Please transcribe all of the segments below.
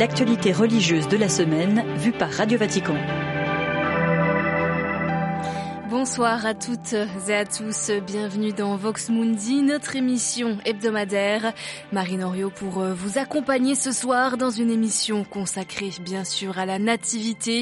l'actualité religieuse de la semaine vue par Radio Vatican. Bonsoir à toutes et à tous, bienvenue dans Vox Mundi, notre émission hebdomadaire. Marine Oriot pour euh, vous accompagner ce soir dans une émission consacrée bien sûr à la nativité.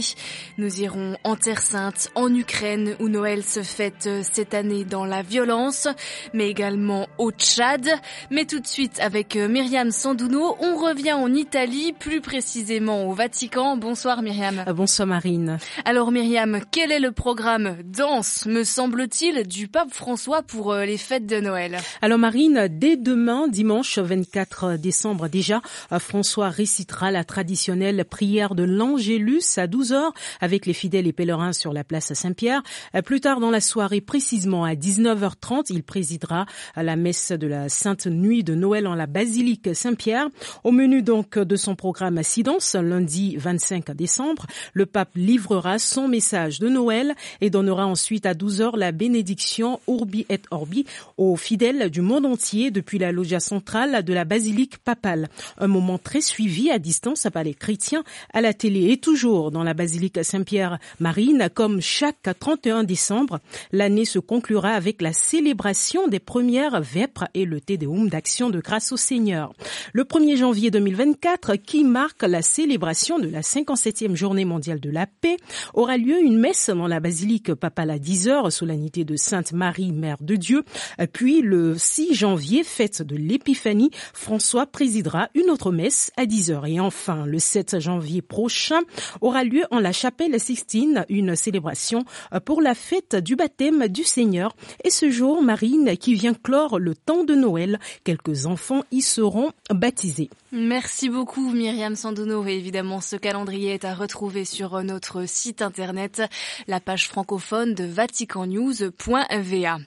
Nous irons en Terre Sainte, en Ukraine où Noël se fête euh, cette année dans la violence, mais également au Tchad. Mais tout de suite avec euh, Myriam Sandouno, on revient en Italie, plus précisément au Vatican. Bonsoir Myriam. Bonsoir Marine. Alors Myriam, quel est le programme dans me semble-t-il, du pape François pour euh, les fêtes de Noël. Alors Marine, dès demain, dimanche 24 décembre déjà, euh, François récitera la traditionnelle prière de l'Angélus à 12h avec les fidèles et pèlerins sur la place Saint-Pierre. Euh, plus tard dans la soirée, précisément à 19h30, il présidera la messe de la Sainte Nuit de Noël en la basilique Saint-Pierre. Au menu donc de son programme Assidance, lundi 25 décembre, le pape livrera son message de Noël et donnera ensuite à 12 heures la bénédiction Urbi et Orbi aux fidèles du monde entier depuis la loggia centrale de la basilique papale. Un moment très suivi à distance par les chrétiens à la télé et toujours dans la basilique Saint-Pierre Marine comme chaque 31 décembre. L'année se conclura avec la célébration des premières vêpres et le Tédéum d'action de grâce au Seigneur. Le 1er janvier 2024, qui marque la célébration de la 57e journée mondiale de la paix, aura lieu une messe dans la basilique papale à 10h, solennité de Sainte Marie, Mère de Dieu. Puis le 6 janvier, fête de l'Épiphanie, François présidera une autre messe à 10 heures. Et enfin, le 7 janvier prochain, aura lieu en la chapelle Sixtine une célébration euh, pour la fête du baptême du Seigneur. Et ce jour, Marine, qui vient clore le temps de Noël, quelques enfants y seront baptisés. Merci beaucoup Myriam Sandono et évidemment ce calendrier est à retrouver sur notre site internet, la page francophone de vaticannews.va.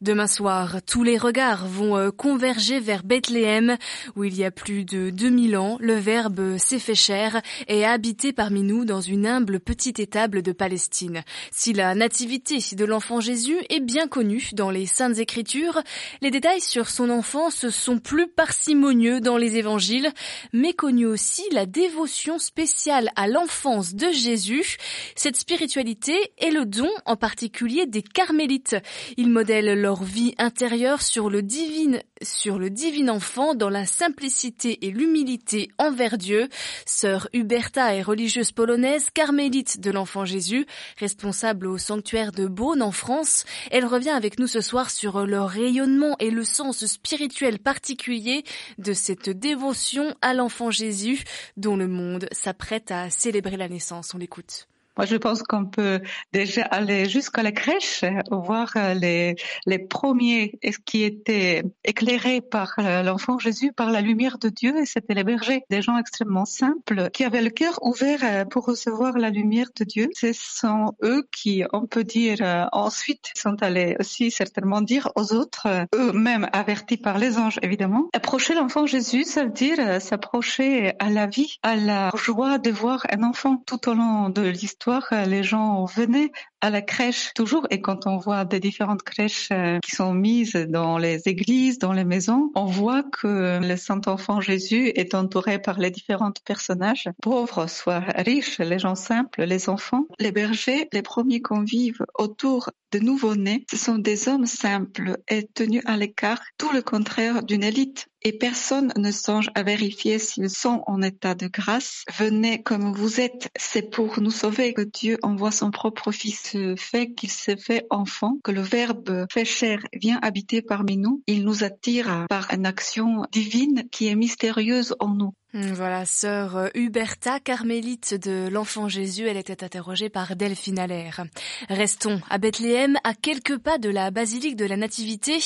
Demain soir, tous les regards vont euh, converger vers Bethléem où il y a plus de 2000 ans, le Verbe s'est fait chair et a habité parmi nous dans une humble petite étable de Palestine. Si la nativité de l'enfant Jésus est bien connue dans les Saintes Écritures, les détails sur son enfance sont plus parcimonieux dans les évangiles mais connu aussi la dévotion spéciale à l'enfance de Jésus. Cette spiritualité est le don en particulier des carmélites. Ils modèlent vie intérieure sur le divin, sur le divin enfant dans la simplicité et l'humilité envers Dieu. Sœur Huberta est religieuse polonaise, carmélite de l'enfant Jésus, responsable au sanctuaire de Beaune en France. Elle revient avec nous ce soir sur leur rayonnement et le sens spirituel particulier de cette dévotion à l'enfant Jésus dont le monde s'apprête à célébrer la naissance. On l'écoute. Moi, je pense qu'on peut déjà aller jusqu'à la crèche, voir euh, les, les premiers qui étaient éclairés par euh, l'enfant Jésus, par la lumière de Dieu, et c'était les bergers, des gens extrêmement simples, qui avaient le cœur ouvert euh, pour recevoir la lumière de Dieu. Ce sont eux qui, on peut dire, ensuite sont allés aussi certainement dire aux autres, eux-mêmes avertis par les anges, évidemment. Approcher l'enfant Jésus, ça veut dire s'approcher à la vie, à la joie de voir un enfant tout au long de l'histoire les gens venaient à la crèche toujours et quand on voit des différentes crèches euh, qui sont mises dans les églises, dans les maisons, on voit que le Saint Enfant Jésus est entouré par les différents personnages, pauvres soit riches, les gens simples, les enfants, les bergers, les premiers convives autour de nouveau-nés. Ce sont des hommes simples et tenus à l'écart, tout le contraire d'une élite et personne ne songe à vérifier s'ils sont en état de grâce. Venez comme vous êtes, c'est pour nous sauver que Dieu envoie son propre Fils ce fait qu'il s'est fait enfant, que le Verbe fait chair vient habiter parmi nous, il nous attire par une action divine qui est mystérieuse en nous. Hmm, voilà, sœur euh, Huberta, carmélite de l'enfant Jésus, elle était interrogée par Delphine Allaire. Restons à Bethléem, à quelques pas de la basilique de la Nativité,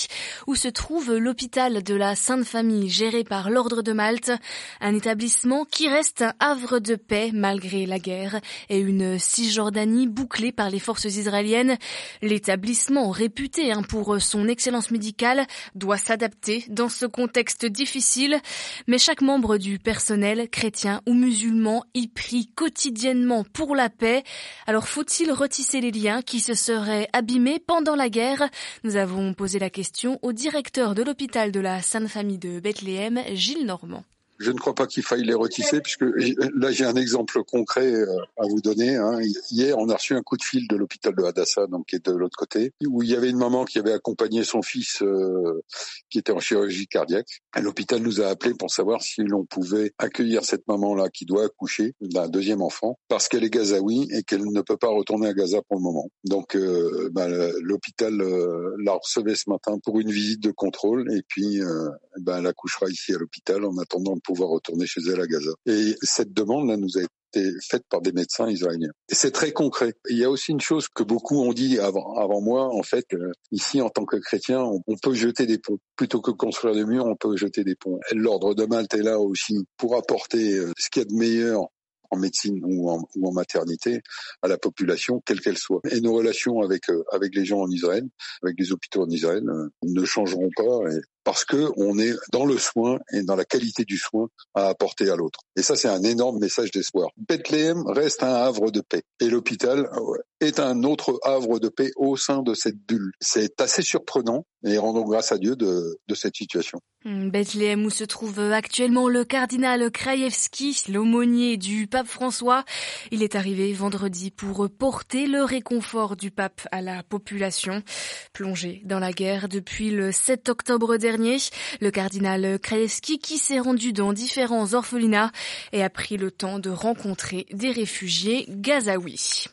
où se trouve l'hôpital de la Sainte Famille, géré par l'Ordre de Malte, un établissement qui reste un havre de paix malgré la guerre et une Cisjordanie bouclée par les forces israéliennes. L'établissement, réputé hein, pour son excellence médicale, doit s'adapter dans ce contexte difficile, mais chaque membre du chrétien ou musulman, y prie quotidiennement pour la paix. Alors faut-il retisser les liens qui se seraient abîmés pendant la guerre? Nous avons posé la question au directeur de l'hôpital de la Sainte Famille de Bethléem, Gilles Normand. Je ne crois pas qu'il faille les retisser, puisque là j'ai un exemple concret euh, à vous donner. Hein. Hier, on a reçu un coup de fil de l'hôpital de Hadassah, donc qui est de l'autre côté, où il y avait une maman qui avait accompagné son fils euh, qui était en chirurgie cardiaque. L'hôpital nous a appelé pour savoir si l'on pouvait accueillir cette maman-là qui doit accoucher d'un deuxième enfant, parce qu'elle est gazaoui et qu'elle ne peut pas retourner à Gaza pour le moment. Donc euh, bah, l'hôpital l'a recevait ce matin pour une visite de contrôle, et puis ben, elle accouchera ici à l'hôpital en attendant pouvoir retourner chez elle à Gaza. Et cette demande-là nous a été faite par des médecins israéliens. Et c'est très concret. Il y a aussi une chose que beaucoup ont dit avant, avant moi, en fait, euh, ici en tant que chrétien, on, peut jeter des ponts. Plutôt que construire des murs, on peut jeter des ponts. L'ordre de Malte est là aussi pour apporter euh, ce qu'il y a de meilleur en médecine ou en, maternité à la population, quelle qu'elle soit. Et nos relations avec euh, avec les gens en Israël, avec les hôpitaux en Israël, ne changeront pas. Parce que on est dans le soin et dans la qualité du soin à apporter à l'autre. Et ça, c'est un énorme message d'espoir. Bethléem reste un havre de paix et l'hôpital est un autre havre de paix au sein de cette bulle. C'est assez surprenant et rendons grâce à Dieu de, de cette situation. Hmm, Bethléem où se trouve actuellement le cardinal Krajewski, l'aumônier du pape François. Il est arrivé vendredi pour porter le réconfort du pape à la population. Plongé dans la guerre depuis le 7 octobre dernier, le cardinal Krajewski qui s'est rendu dans différents orphelinats et a pris le temps de rencontrer des réfugiés gazaouis.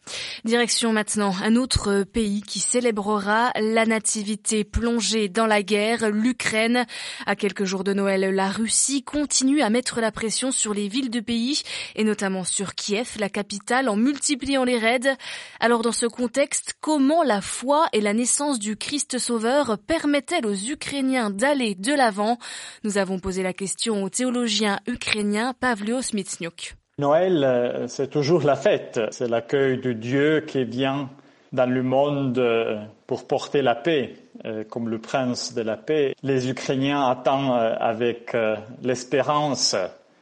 Direction maintenant un autre pays qui célébrera la nativité plongée dans la guerre, l'Ukraine. À quelques jours de Noël, la Russie continue à mettre la pression sur les villes du pays et notamment sur Kiev, la capitale, en multipliant les raids. Alors dans ce contexte, comment la foi et la naissance du Christ Sauveur permettent-elles aux Ukrainiens d'aller de l'avant Nous avons posé la question au théologien ukrainien Pavlo Smitsnyuk. Noël, euh, c'est toujours la fête. C'est l'accueil de Dieu qui vient dans le monde euh, pour porter la paix, euh, comme le prince de la paix. Les Ukrainiens attendent avec l'espérance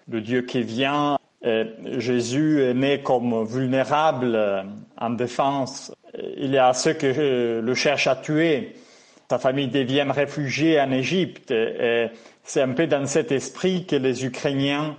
de Dieu qui vient. Jésus est né comme vulnérable en défense. Il y a ceux qui le cherchent à tuer sa famille devient réfugiée en Égypte. Et c'est un peu dans cet esprit que les Ukrainiens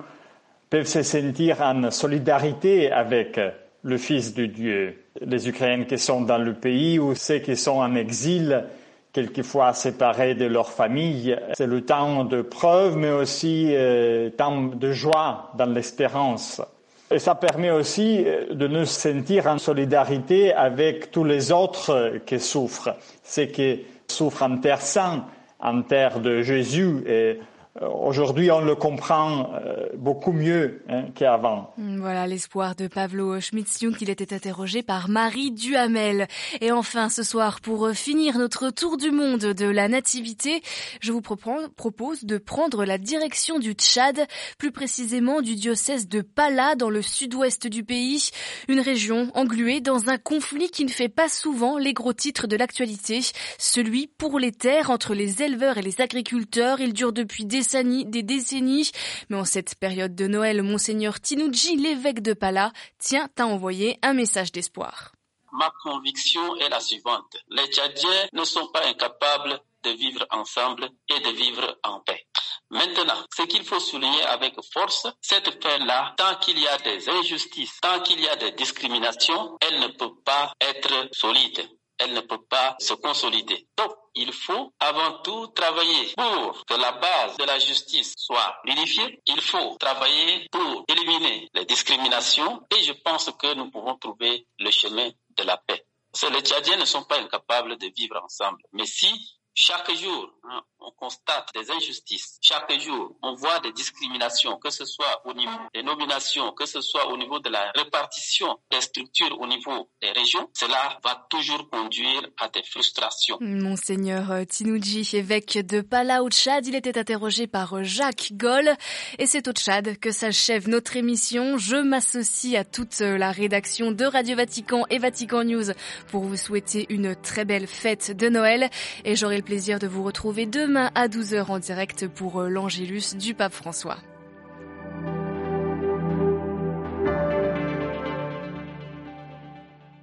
peuvent se sentir en solidarité avec le Fils de Dieu. Les Ukrainiens qui sont dans le pays ou ceux qui sont en exil, quelquefois séparés de leur famille. C'est le temps de preuve, mais aussi euh, temps de joie dans l'espérance. Et ça permet aussi euh, de nous sentir en solidarité avec tous les autres qui souffrent. C'est que souffre en terre sainte, en terre de Jésus. Et aujourd'hui, on le comprend euh, beaucoup mieux hein, qu'avant. Mm, voilà l'espoir de Pavlo Schmitz-Jung. Il était interrogé par Marie Duhamel. Et enfin, ce soir, pour finir notre tour du monde de la nativité, je vous propose de prendre la direction du Tchad, plus précisément du diocèse de Pala, dans le sud-ouest du pays, une région engluée dans un conflit qui ne fait pas souvent les gros titres de l'actualité, celui pour les terres entre les éleveurs et les agriculteurs. Il dure depuis des des décennies. Mais en cette période de Noël, Monseigneur Tinouji, l'évêque de Pala, tient à envoyer un message d'espoir. Ma conviction est la suivante. Les Tchadiens ne sont pas incapables de vivre ensemble et de vivre en paix. Maintenant, ce qu'il faut souligner avec force, cette paix-là, tant qu'il y a des injustices, tant qu'il y a des discriminations, elle ne peut pas être solide elle ne peut pas se consolider. Donc, il faut avant tout travailler pour que la base de la justice soit unifiée. Il faut travailler pour éliminer les discriminations et je pense que nous pouvons trouver le chemin de la paix. les Tchadiens ne sont pas incapables de vivre ensemble. Mais si chaque jour, hein, on constate des injustices. Chaque jour, on voit des discriminations, que ce soit au niveau des nominations, que ce soit au niveau de la répartition des structures au niveau des régions. Cela va toujours conduire à des frustrations. Monseigneur Tinouji, évêque de Pala au Tchad, il était interrogé par Jacques Goll. Et c'est au Tchad que s'achève notre émission. Je m'associe à toute la rédaction de Radio Vatican et Vatican News pour vous souhaiter une très belle fête de Noël. Et j'aurai le plaisir de vous retrouver demain à 12h en direct pour euh, l'Angélus du pape François.